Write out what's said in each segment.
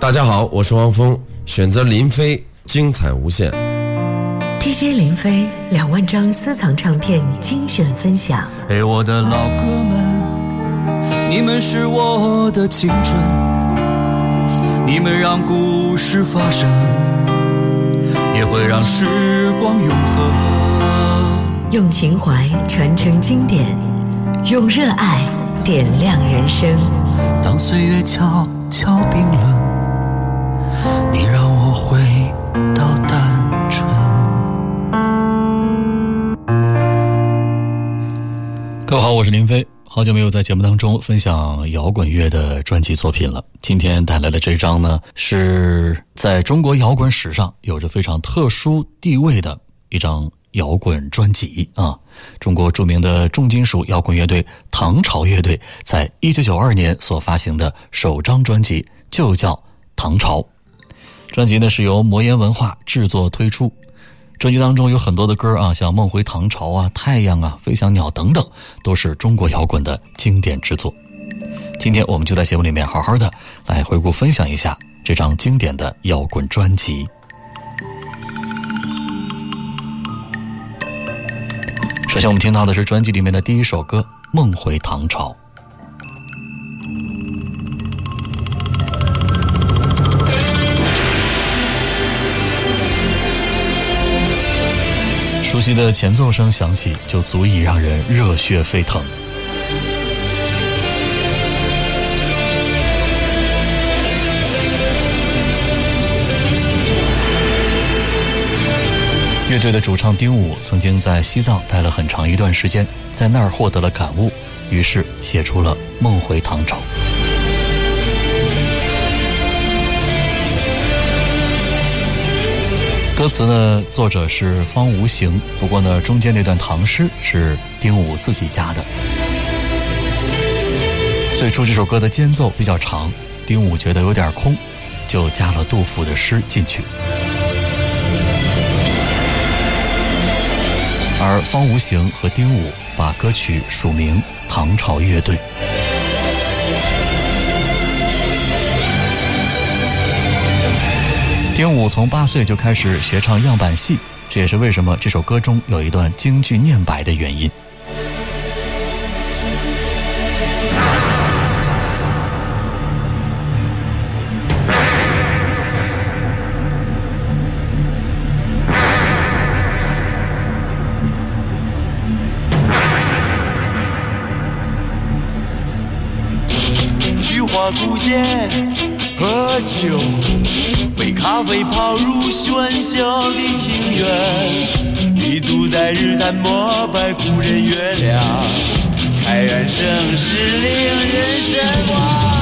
大家好，我是汪峰，选择林飞，精彩无限。DJ 林飞两万张私藏唱片精选分享。陪，我的老哥们，你们是我的青春，你们让故事发生，也会让时光永恒。用情怀传承经典，用热爱点亮人生。当岁月悄悄冰冷。你让我回到单纯。各位好，我是林飞，好久没有在节目当中分享摇滚乐的专辑作品了。今天带来的这张呢，是在中国摇滚史上有着非常特殊地位的一张摇滚专辑啊！中国著名的重金属摇滚乐队唐朝乐队在一九九二年所发行的首张专辑就叫《唐朝》。专辑呢是由魔岩文化制作推出，专辑当中有很多的歌啊，像《梦回唐朝》啊、《太阳》啊、《飞翔鸟》等等，都是中国摇滚的经典之作。今天我们就在节目里面好好的来回顾分享一下这张经典的摇滚专辑。首先我们听到的是专辑里面的第一首歌《梦回唐朝》。熟悉的前奏声响起，就足以让人热血沸腾。乐队的主唱丁武曾经在西藏待了很长一段时间，在那儿获得了感悟，于是写出了《梦回唐朝》。歌词呢，作者是方无形，不过呢，中间那段唐诗是丁武自己加的。最初这首歌的间奏比较长，丁武觉得有点空，就加了杜甫的诗进去。而方无形和丁武把歌曲署名唐朝乐队。丁武从八岁就开始学唱样板戏，这也是为什么这首歌中有一段京剧念白的原因。菊花古剑。喝酒，咖啡泡入喧嚣的庭院，立足在日坛膜拜故人月亮，开元盛世令人神往。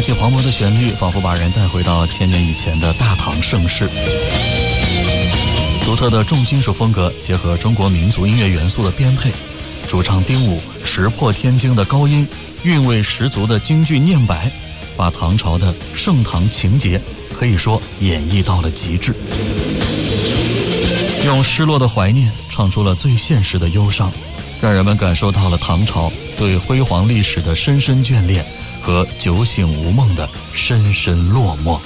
大气磅礴的旋律，仿佛把人带回到千年以前的大唐盛世。独特的重金属风格，结合中国民族音乐元素的编配，主唱丁武石破天惊的高音，韵味十足的京剧念白，把唐朝的盛唐情节可以说演绎到了极致。用失落的怀念唱出了最现实的忧伤，让人们感受到了唐朝对辉煌历史的深深眷恋和酒醒无梦的深深落寞。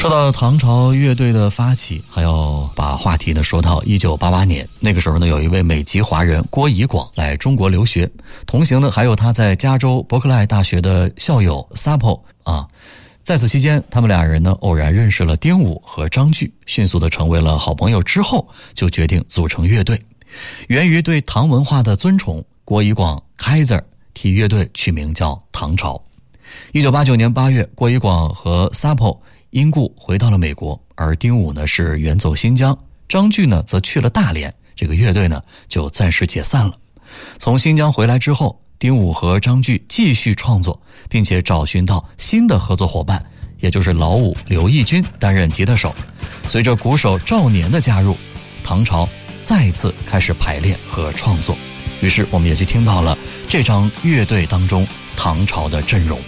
说到唐朝乐队的发起，还要把话题呢说到一九八八年。那个时候呢，有一位美籍华人郭怡广来中国留学，同行的还有他在加州伯克莱大学的校友 Sapo 啊。在此期间，他们俩人呢偶然认识了丁武和张炬，迅速的成为了好朋友。之后就决定组成乐队，源于对唐文化的尊崇。郭以广开字替乐队取名叫唐朝。一九八九年八月，郭以广和 Sapo 因故回到了美国，而丁武呢是远走新疆，张炬呢则去了大连，这个乐队呢就暂时解散了。从新疆回来之后。丁武和张炬继续创作，并且找寻到新的合作伙伴，也就是老五刘义军担任吉他手。随着鼓手赵年的加入，唐朝再次开始排练和创作。于是，我们也就听到了这张乐队当中唐朝的阵容。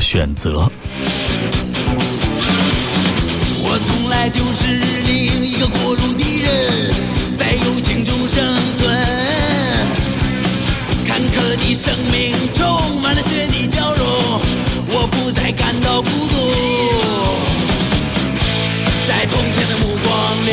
选择。我从来就是另一个过路的人，在友情中生存。坎坷的生命充满了血的交融，我不再感到孤独。在从前的目光里，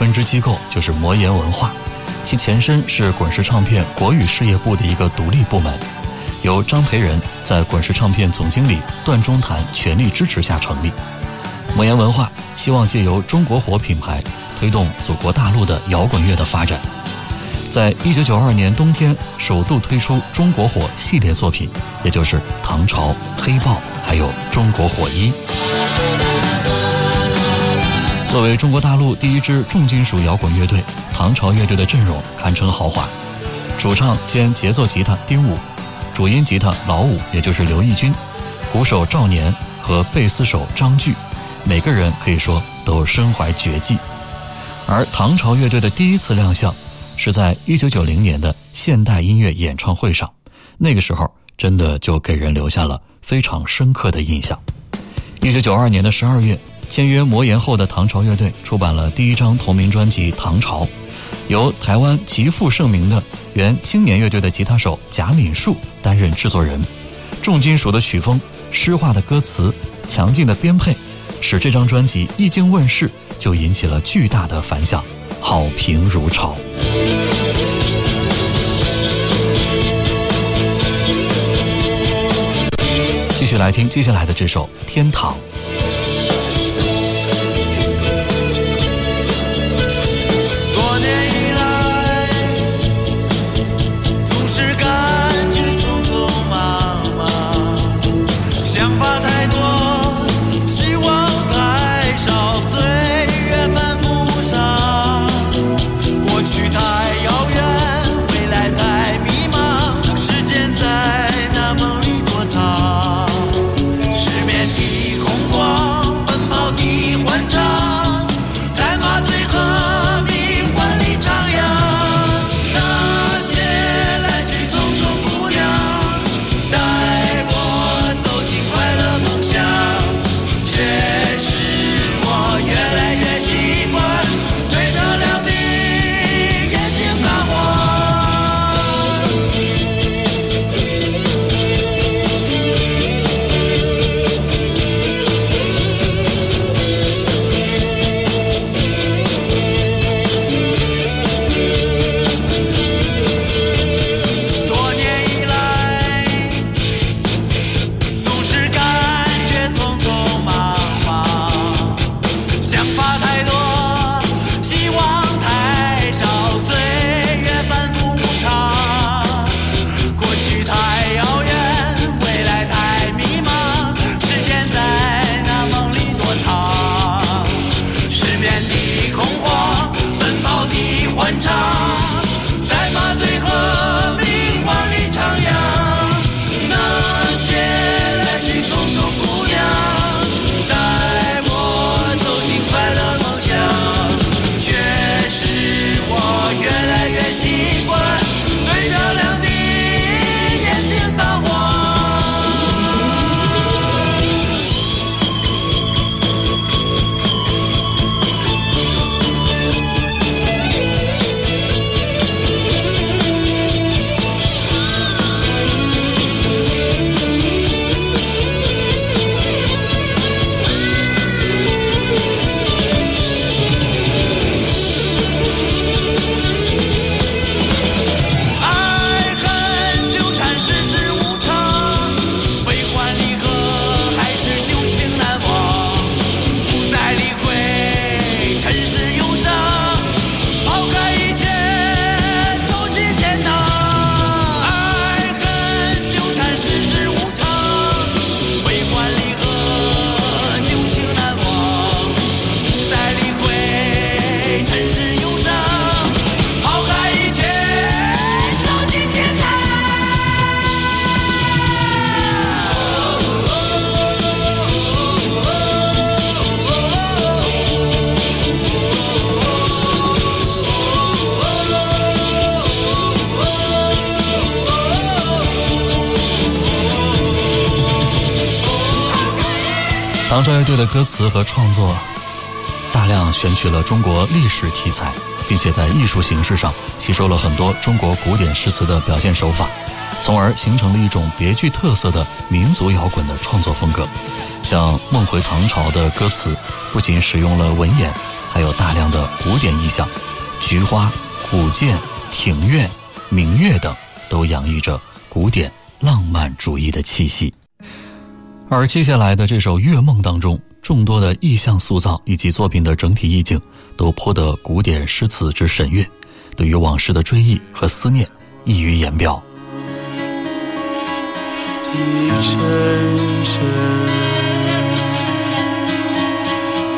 分支机构，就是魔岩文化，其前身是滚石唱片国语事业部的一个独立部门，由张培仁在滚石唱片总经理段中谈全力支持下成立。魔岩文化希望借由中国火品牌推动祖国大陆的摇滚乐的发展，在一九九二年冬天首度推出中国火系列作品，也就是唐朝、黑豹还有中国火一。作为中国大陆第一支重金属摇滚乐队，唐朝乐队的阵容堪称豪华。主唱兼节奏吉他丁武，主音吉他老五，也就是刘义军，鼓手赵年和贝斯手张炬，每个人可以说都身怀绝技。而唐朝乐队的第一次亮相，是在1990年的现代音乐演唱会上，那个时候真的就给人留下了非常深刻的印象。1992年的12月。签约魔岩后的唐朝乐队出版了第一张同名专辑《唐朝》，由台湾极负盛名的原青年乐队的吉他手贾敏树担任制作人。重金属的曲风、诗化的歌词、强劲的编配，使这张专辑一经问世就引起了巨大的反响，好评如潮。继续来听接下来的这首《天堂》。歌词和创作大量选取了中国历史题材，并且在艺术形式上吸收了很多中国古典诗词的表现手法，从而形成了一种别具特色的民族摇滚的创作风格。像《梦回唐朝》的歌词，不仅使用了文言，还有大量的古典意象，菊花、古剑、庭院、明月等，都洋溢着古典浪漫主义的气息。而接下来的这首《月梦》当中，众多的意象塑造以及作品的整体意境，都颇得古典诗词之神韵，对于往事的追忆和思念，溢于言表。几沉沉，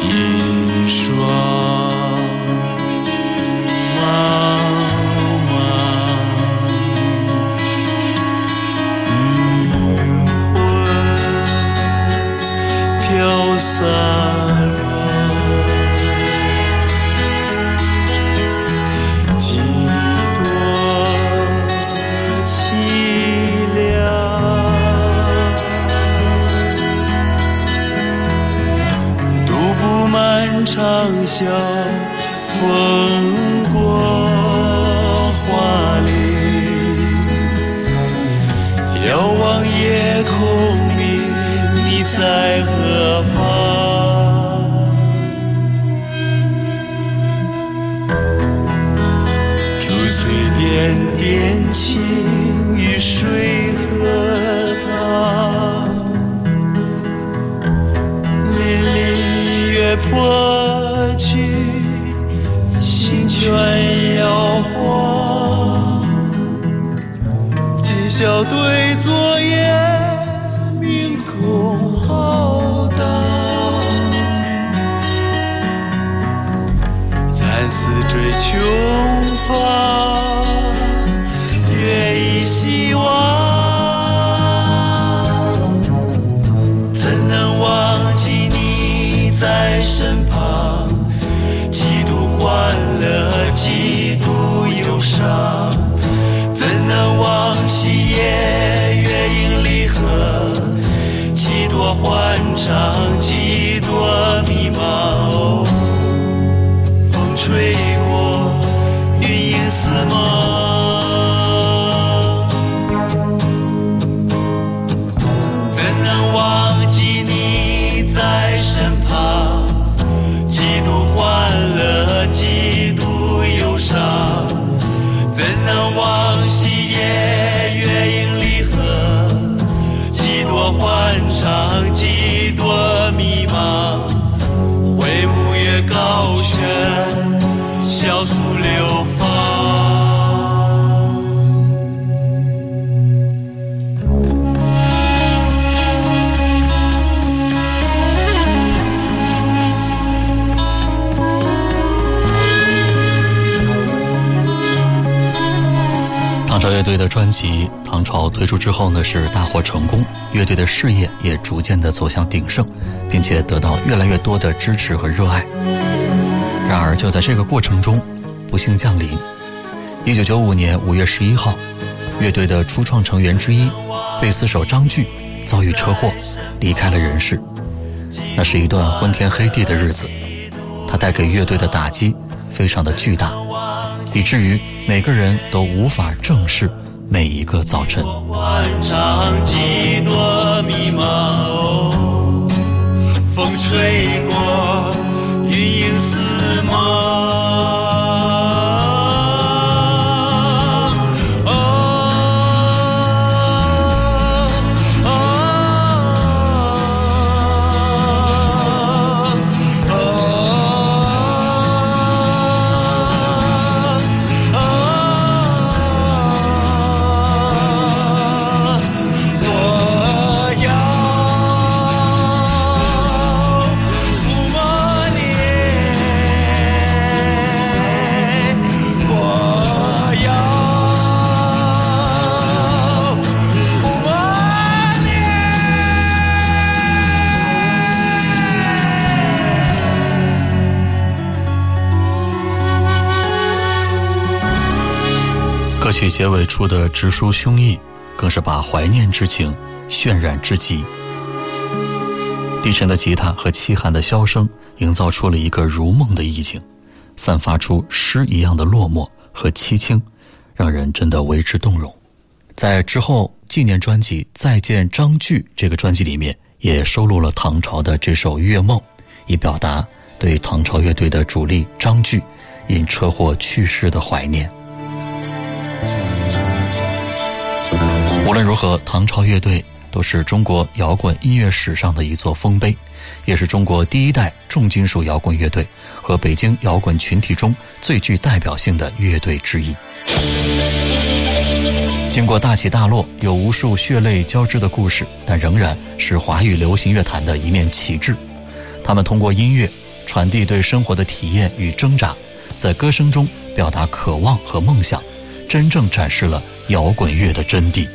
一双长宵，风过花林，遥望夜空明，你在何方？如水点点情与水荷塘。粼粼月破要对坐专辑《唐朝》推出之后呢，是大获成功，乐队的事业也逐渐的走向鼎盛，并且得到越来越多的支持和热爱。然而，就在这个过程中，不幸降临。一九九五年五月十一号，乐队的初创成员之一贝斯手张炬遭遇车祸，离开了人世。那是一段昏天黑地的日子，它带给乐队的打击非常的巨大，以至于每个人都无法正视每一个早晨。欢畅，几多迷茫。风吹过，结尾处的直抒胸臆，更是把怀念之情渲染至极。低沉的吉他和凄寒的箫声，营造出了一个如梦的意境，散发出诗一样的落寞和凄清，让人真的为之动容。在之后纪念专辑《再见张炬》这个专辑里面，也收录了唐朝的这首《月梦》，以表达对唐朝乐队的主力张炬因车祸去世的怀念。无论如何，唐朝乐队。都是中国摇滚音乐史上的一座丰碑，也是中国第一代重金属摇滚乐队和北京摇滚群体中最具代表性的乐队之一。经过大起大落，有无数血泪交织的故事，但仍然是华语流行乐坛的一面旗帜。他们通过音乐传递对生活的体验与挣扎，在歌声中表达渴望和梦想，真正展示了摇滚乐的真谛。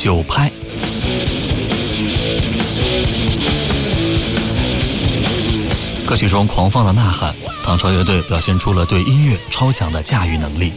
九拍，歌曲中狂放的呐喊，唐朝乐队表现出了对音乐超强的驾驭能力。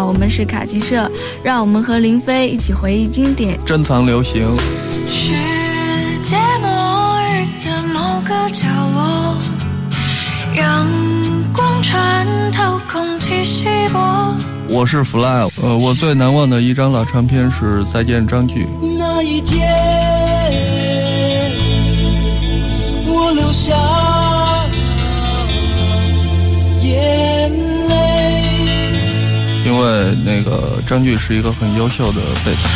好，我们是卡奇社，让我们和林飞一起回忆经典，珍藏流行。世界末日的某个角落，阳光穿透空气稀薄。我是 Fly，呃，我最难忘的一张老唱片是《再见张炬》。那一天，因为那个张炬是一个很优秀的贝斯。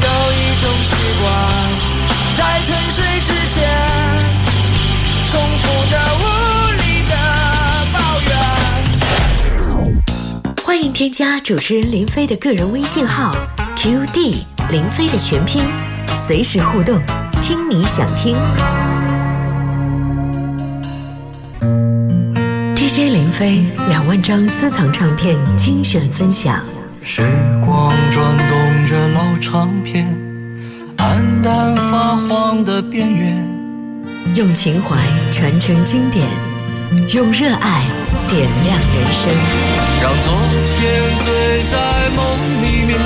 有一种习惯，在沉睡之前，重复着无力的抱怨。欢迎添加主持人林飞的个人微信号 QD 林飞的全拼，随时互动，听你想听。DJ 林飞两万张私藏唱片精选分享，时光转动着老唱片，暗淡发黄的边缘。用情怀传承经典，用热爱点亮人生。让昨天醉在梦里面，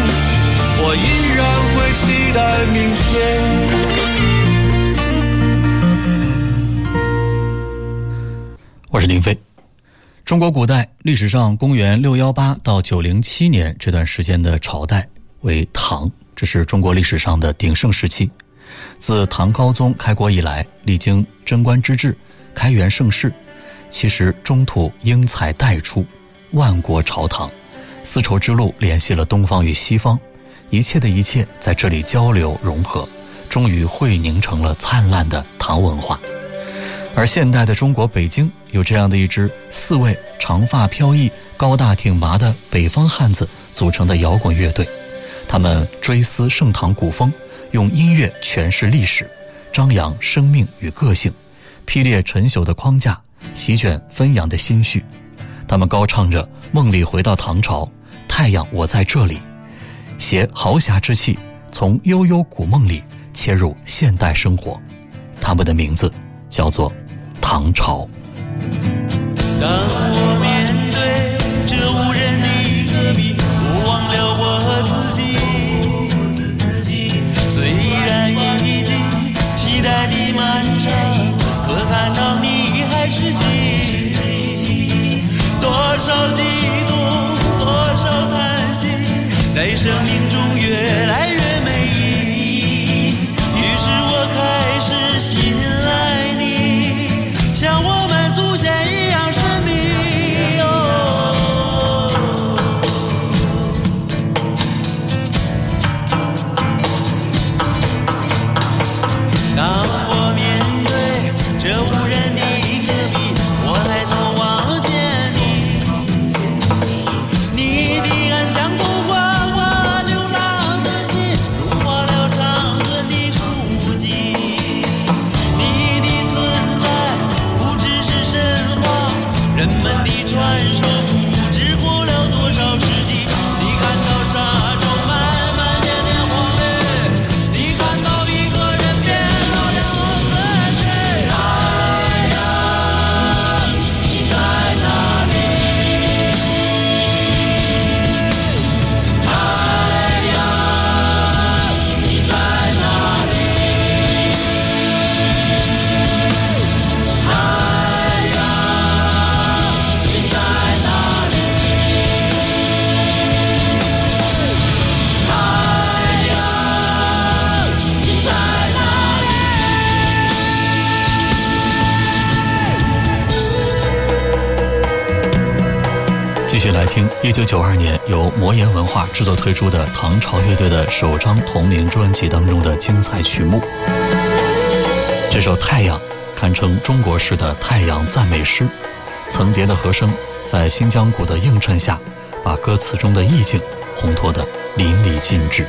我依然会期待明天。我是林飞。中国古代历史上，公元六幺八到九零七年这段时间的朝代为唐，这是中国历史上的鼎盛时期。自唐高宗开国以来，历经贞观之治、开元盛世，其实中土英才代出，万国朝堂，丝绸之路联系了东方与西方，一切的一切在这里交流融合，终于汇凝成了灿烂的唐文化。而现代的中国北京有这样的一支四位长发飘逸、高大挺拔的北方汉子组成的摇滚乐队，他们追思盛唐古风，用音乐诠释历史，张扬生命与个性，劈裂陈朽的框架，席卷纷扬的心绪。他们高唱着梦里回到唐朝，太阳我在这里，携豪侠之气，从悠悠古梦里切入现代生活。他们的名字叫做。唐朝。当我们来听一九九二年由魔岩文化制作推出的唐朝乐队的首张同名专辑当中的精彩曲目。这首《太阳》堪称中国式的太阳赞美诗，层叠的和声在新疆鼓的映衬下，把歌词中的意境烘托得淋漓尽致。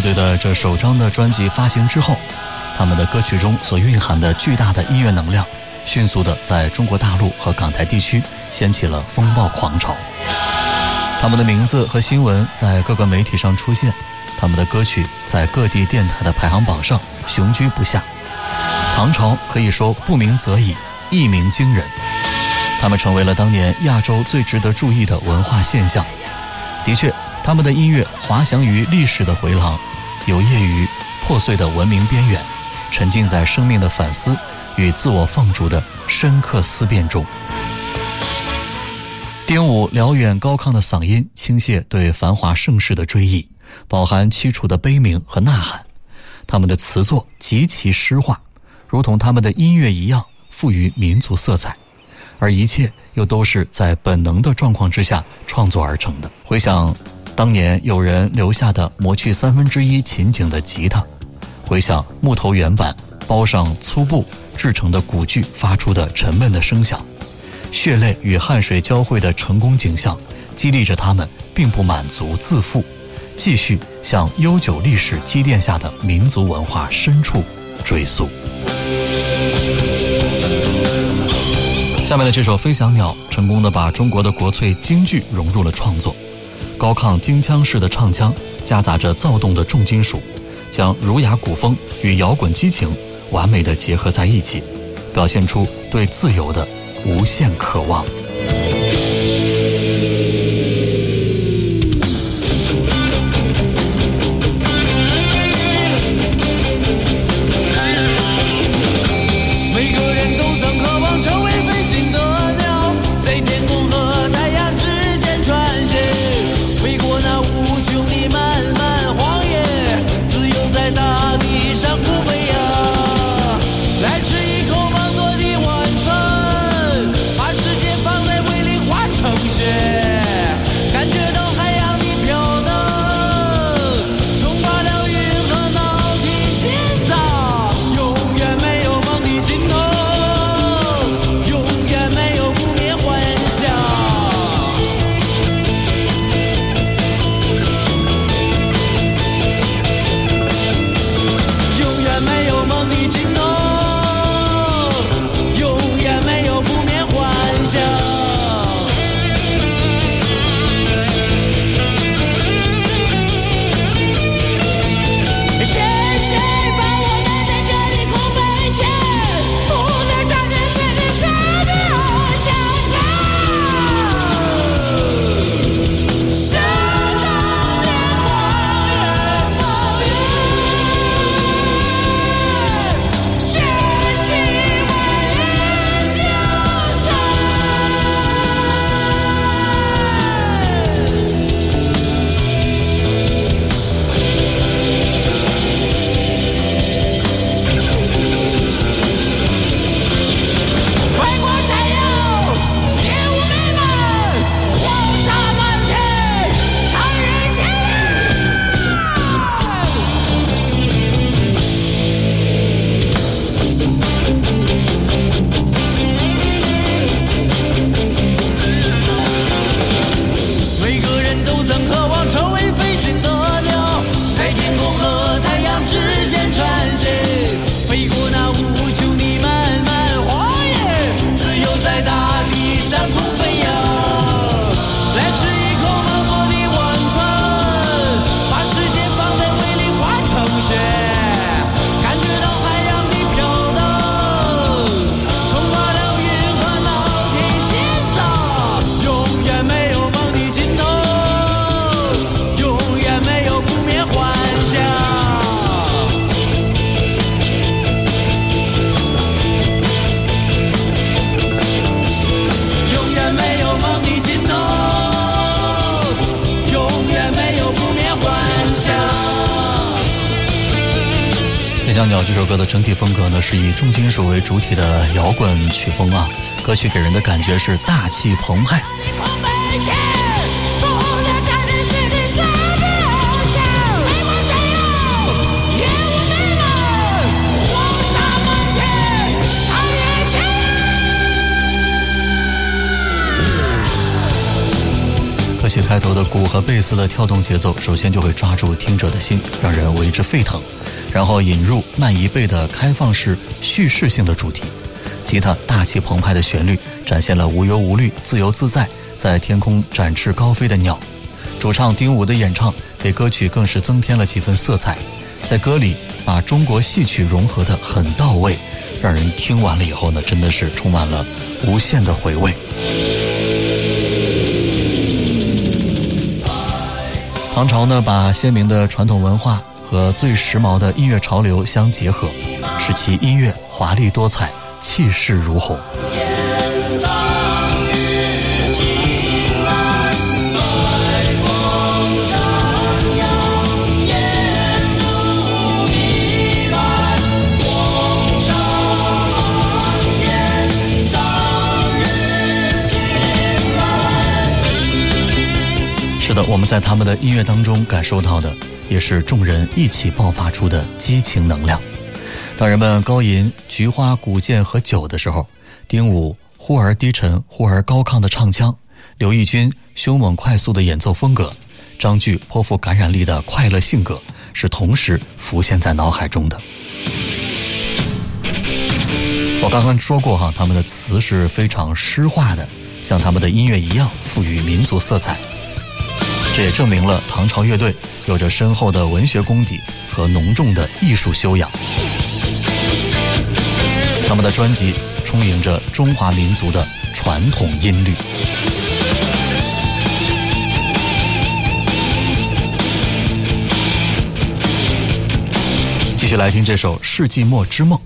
乐队的这首张的专辑发行之后，他们的歌曲中所蕴含的巨大的音乐能量，迅速的在中国大陆和港台地区掀起了风暴狂潮。他们的名字和新闻在各个媒体上出现，他们的歌曲在各地电台的排行榜上雄居不下。唐朝可以说不鸣则已，一鸣惊人。他们成为了当年亚洲最值得注意的文化现象。的确，他们的音乐滑翔于历史的回廊，游曳于破碎的文明边缘，沉浸在生命的反思与自我放逐的深刻思辨中。丁武辽远高亢的嗓音倾泻对繁华盛世的追忆，饱含凄楚的悲鸣和呐喊。他们的词作极其诗化，如同他们的音乐一样，富于民族色彩。而一切又都是在本能的状况之下创作而成的。回想当年有人留下的磨去三分之一琴颈的吉他，回想木头原版包上粗布制成的鼓具发出的沉闷的声响，血泪与汗水交汇的成功景象，激励着他们并不满足自负，继续向悠久历史积淀下的民族文化深处追溯。下面的这首《飞翔鸟》成功的把中国的国粹京剧融入了创作，高亢京腔式的唱腔夹杂着躁动的重金属，将儒雅古风与摇滚激情完美的结合在一起，表现出对自由的无限渴望。《鸟》这首歌的整体风格呢，是以重金属为主体的摇滚曲风啊。歌曲给人的感觉是大气澎湃。歌曲开头的鼓和贝斯的跳动节奏，首先就会抓住听者的心，让人为之沸腾，然后引入慢一倍的开放式叙事性的主题。吉他大气澎湃的旋律，展现了无忧无虑、自由自在，在天空展翅高飞的鸟。主唱丁武的演唱，给歌曲更是增添了几分色彩，在歌里把中国戏曲融合得很到位，让人听完了以后呢，真的是充满了无限的回味。唐朝呢，把鲜明的传统文化和最时髦的音乐潮流相结合，使其音乐华丽多彩。气势如虹。是的，我们在他们的音乐当中感受到的，也是众人一起爆发出的激情能量。当人们高吟菊花、古剑和酒的时候，丁武忽而低沉、忽而高亢的唱腔，刘奕君凶猛快速的演奏风格，张炬颇富感染力的快乐性格，是同时浮现在脑海中的。我刚刚说过哈，他们的词是非常诗化的，像他们的音乐一样，赋予民族色彩。这也证明了唐朝乐队有着深厚的文学功底和浓重的艺术修养。他们的专辑充盈着中华民族的传统音律。继续来听这首《世纪末之梦》。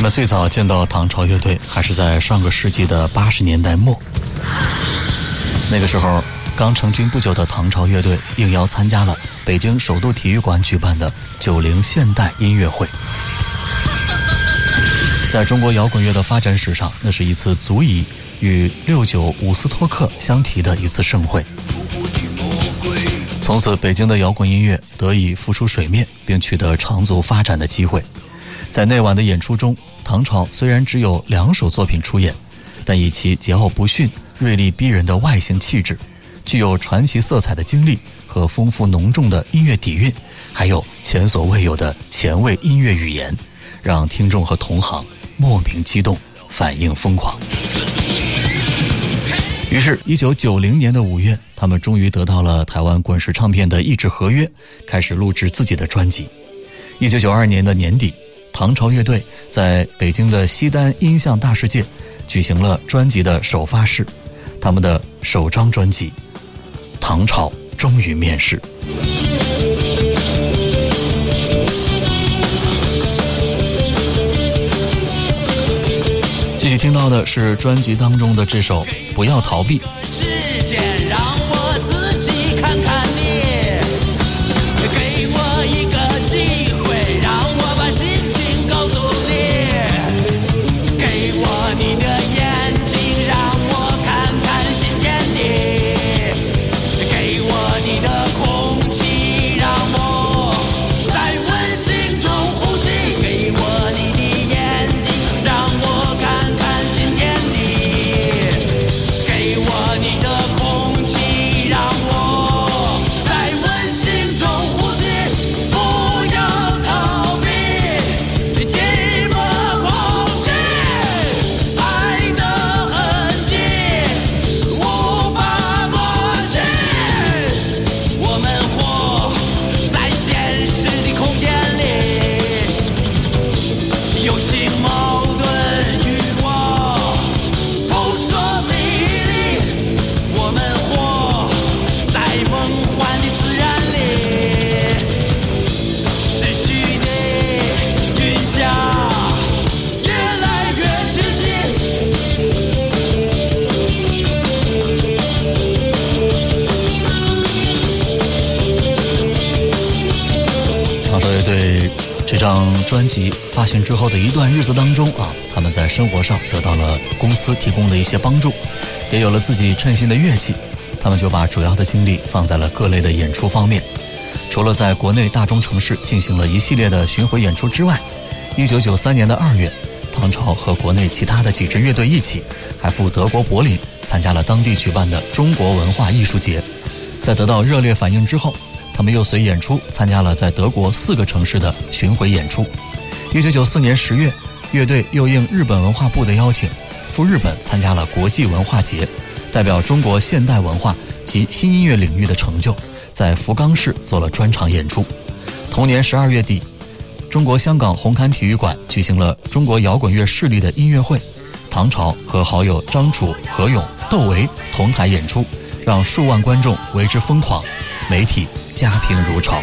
人们最早见到唐朝乐队，还是在上个世纪的八十年代末。那个时候，刚成军不久的唐朝乐队应邀参加了北京首都体育馆举办的九零现代音乐会。在中国摇滚乐的发展史上，那是一次足以与六九伍斯托克相提的一次盛会。从此，北京的摇滚音乐得以浮出水面，并取得长足发展的机会。在那晚的演出中，唐朝虽然只有两首作品出演，但以其桀骜不驯、锐利逼人的外形气质，具有传奇色彩的经历和丰富浓重的音乐底蕴，还有前所未有的前卫音乐语言，让听众和同行莫名激动，反应疯狂。于是，一九九零年的五月，他们终于得到了台湾滚石唱片的译制合约，开始录制自己的专辑。一九九二年的年底，唐朝乐队在北京的西单音像大世界举行了专辑的首发式，他们的首张专辑《唐朝》终于面世。继续听到的是专辑当中的这首《不要逃避》。行之后的一段日子当中啊，他们在生活上得到了公司提供的一些帮助，也有了自己称心的乐器，他们就把主要的精力放在了各类的演出方面。除了在国内大中城市进行了一系列的巡回演出之外，一九九三年的二月，唐朝和国内其他的几支乐队一起，还赴德国柏林参加了当地举办的中国文化艺术节。在得到热烈反应之后，他们又随演出参加了在德国四个城市的巡回演出。一九九四年十月，乐队又应日本文化部的邀请，赴日本参加了国际文化节，代表中国现代文化及新音乐领域的成就，在福冈市做了专场演出。同年十二月底，中国香港红磡体育馆举行了中国摇滚乐势力的音乐会，唐朝和好友张楚、何勇、窦唯同台演出，让数万观众为之疯狂，媒体家评如潮。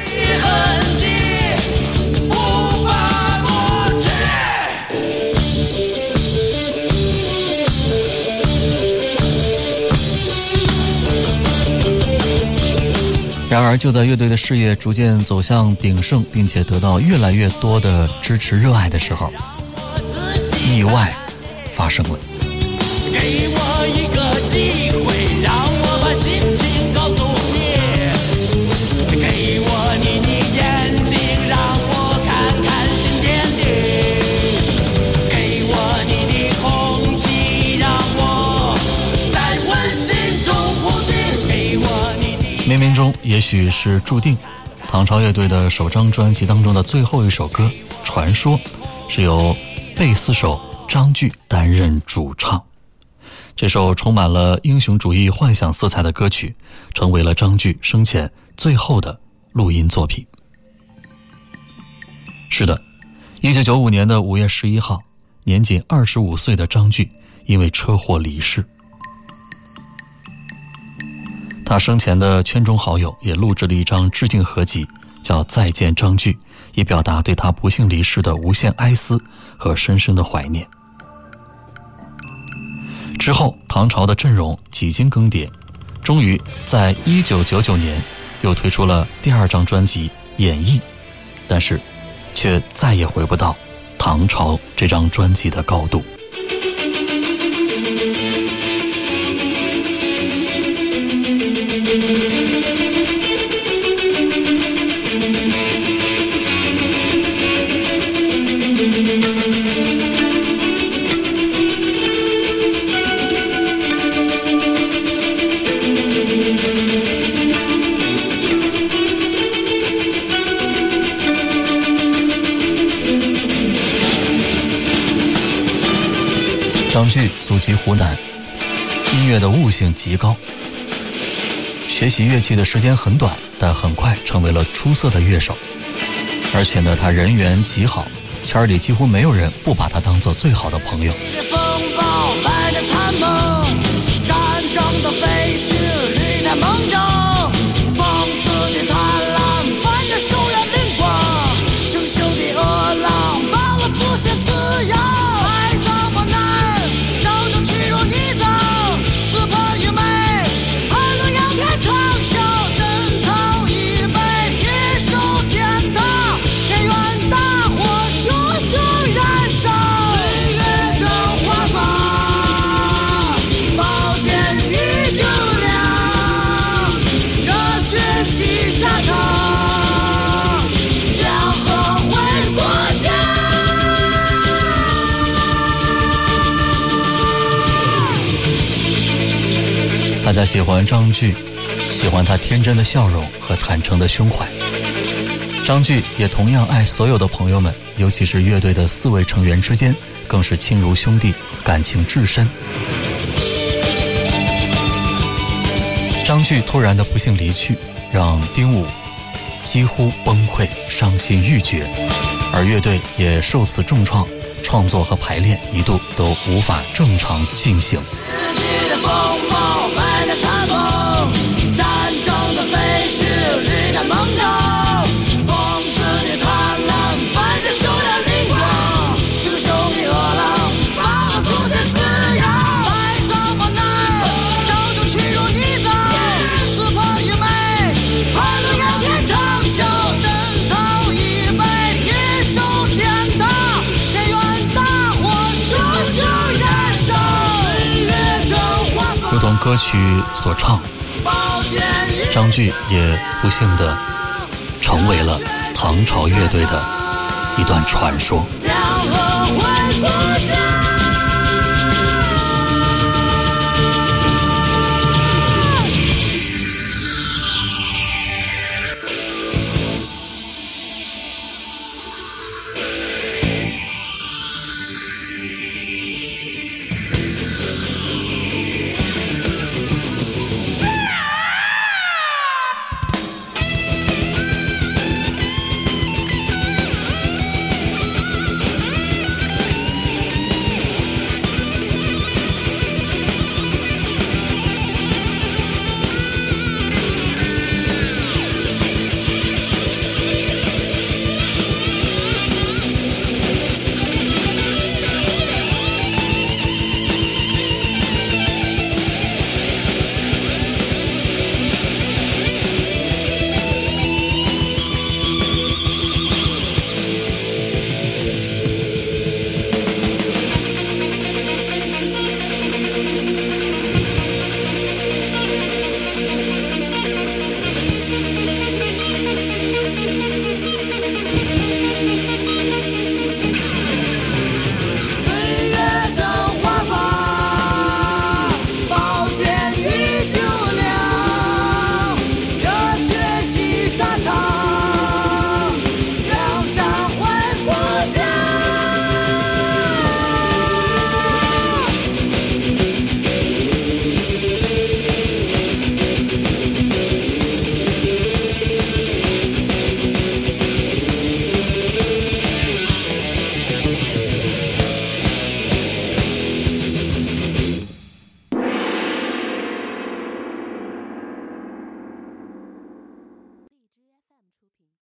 然而，就在乐队的事业逐渐走向鼎盛，并且得到越来越多的支持热爱的时候，意外发生了。也许是注定，唐朝乐队的首张专辑当中的最后一首歌《传说》，是由贝斯手张炬担任主唱。这首充满了英雄主义幻想色彩的歌曲，成为了张炬生前最后的录音作品。是的，一九九五年的五月十一号，年仅二十五岁的张炬因为车祸离世。他生前的圈中好友也录制了一张致敬合集，叫《再见张炬》，以表达对他不幸离世的无限哀思和深深的怀念。之后，唐朝的阵容几经更迭，终于在一九九九年又推出了第二张专辑《演绎》，但是却再也回不到《唐朝》这张专辑的高度。湖南，音乐的悟性极高。学习乐器的时间很短，但很快成为了出色的乐手。而且呢，他人缘极好，圈里几乎没有人不把他当做最好的朋友。大家喜欢张炬，喜欢他天真的笑容和坦诚的胸怀。张炬也同样爱所有的朋友们，尤其是乐队的四位成员之间，更是亲如兄弟，感情至深。张炬突然的不幸离去，让丁武几乎崩溃、伤心欲绝，而乐队也受此重创，创作和排练一度都无法正常进行。歌曲所唱，张炬也不幸的成为了唐朝乐队的一段传说。